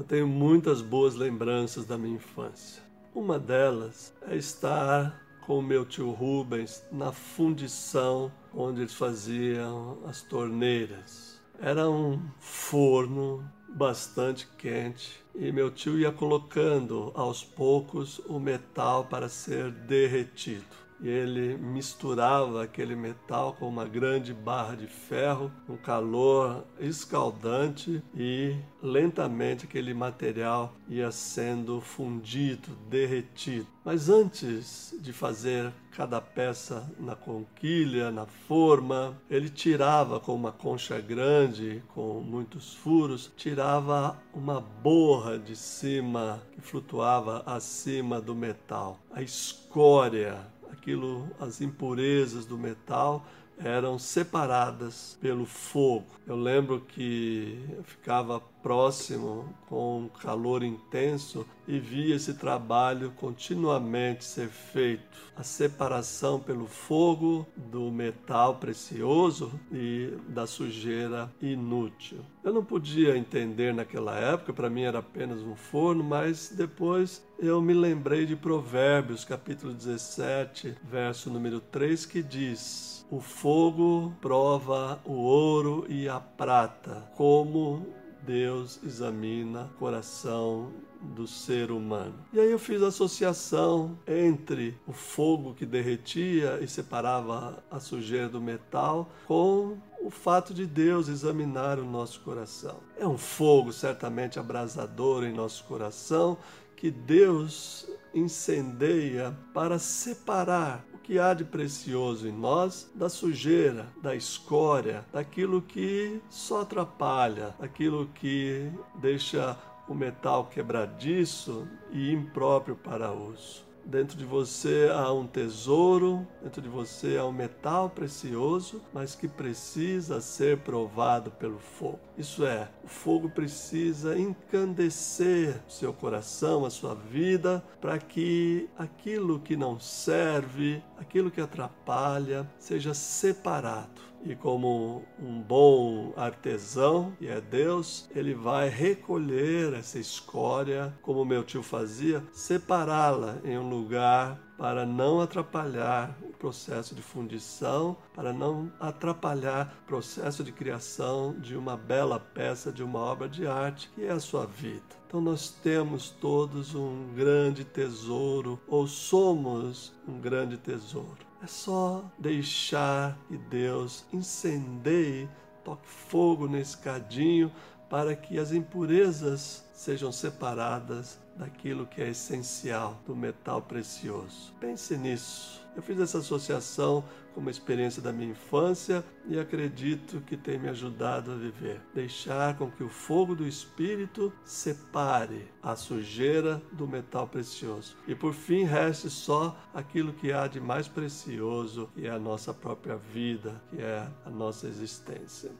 Eu tenho muitas boas lembranças da minha infância. Uma delas é estar com o meu tio Rubens na fundição onde eles faziam as torneiras. Era um forno bastante quente e meu tio ia colocando aos poucos o metal para ser derretido e ele misturava aquele metal com uma grande barra de ferro, um calor escaldante e lentamente aquele material ia sendo fundido, derretido. Mas antes de fazer cada peça na conquilha, na forma, ele tirava com uma concha grande, com muitos furos, tirava uma borra de cima que flutuava acima do metal, a escória aquilo, as impurezas do metal eram separadas pelo fogo. Eu lembro que eu ficava próximo com um calor intenso e via esse trabalho continuamente ser feito. A separação pelo fogo do metal precioso e da sujeira inútil. Eu não podia entender naquela época, para mim era apenas um forno, mas depois eu me lembrei de Provérbios, capítulo 17, verso número 3, que diz: o fogo prova o ouro e a prata, como Deus examina o coração do ser humano. E aí eu fiz a associação entre o fogo que derretia e separava a sujeira do metal com o fato de Deus examinar o nosso coração. É um fogo certamente abrasador em nosso coração que Deus incendeia para separar que há de precioso em nós da sujeira, da escória, daquilo que só atrapalha, daquilo que deixa o metal quebradiço e impróprio para uso. Dentro de você há um tesouro, dentro de você há um metal precioso, mas que precisa ser provado pelo fogo. Isso é, o fogo precisa encandecer seu coração, a sua vida, para que aquilo que não serve, aquilo que atrapalha, seja separado e como um bom artesão, e é Deus, ele vai recolher essa escória, como meu tio fazia, separá-la em um lugar para não atrapalhar o processo de fundição, para não atrapalhar o processo de criação de uma bela peça, de uma obra de arte, que é a sua vida. Então nós temos todos um grande tesouro, ou somos um grande tesouro. É só deixar que Deus incendeie, toque fogo nesse cadinho para que as impurezas sejam separadas daquilo que é essencial do metal precioso. Pense nisso. Eu fiz essa associação com uma experiência da minha infância e acredito que tem me ajudado a viver. Deixar com que o fogo do Espírito separe a sujeira do metal precioso. E por fim, reste só aquilo que há de mais precioso, que é a nossa própria vida, que é a nossa existência.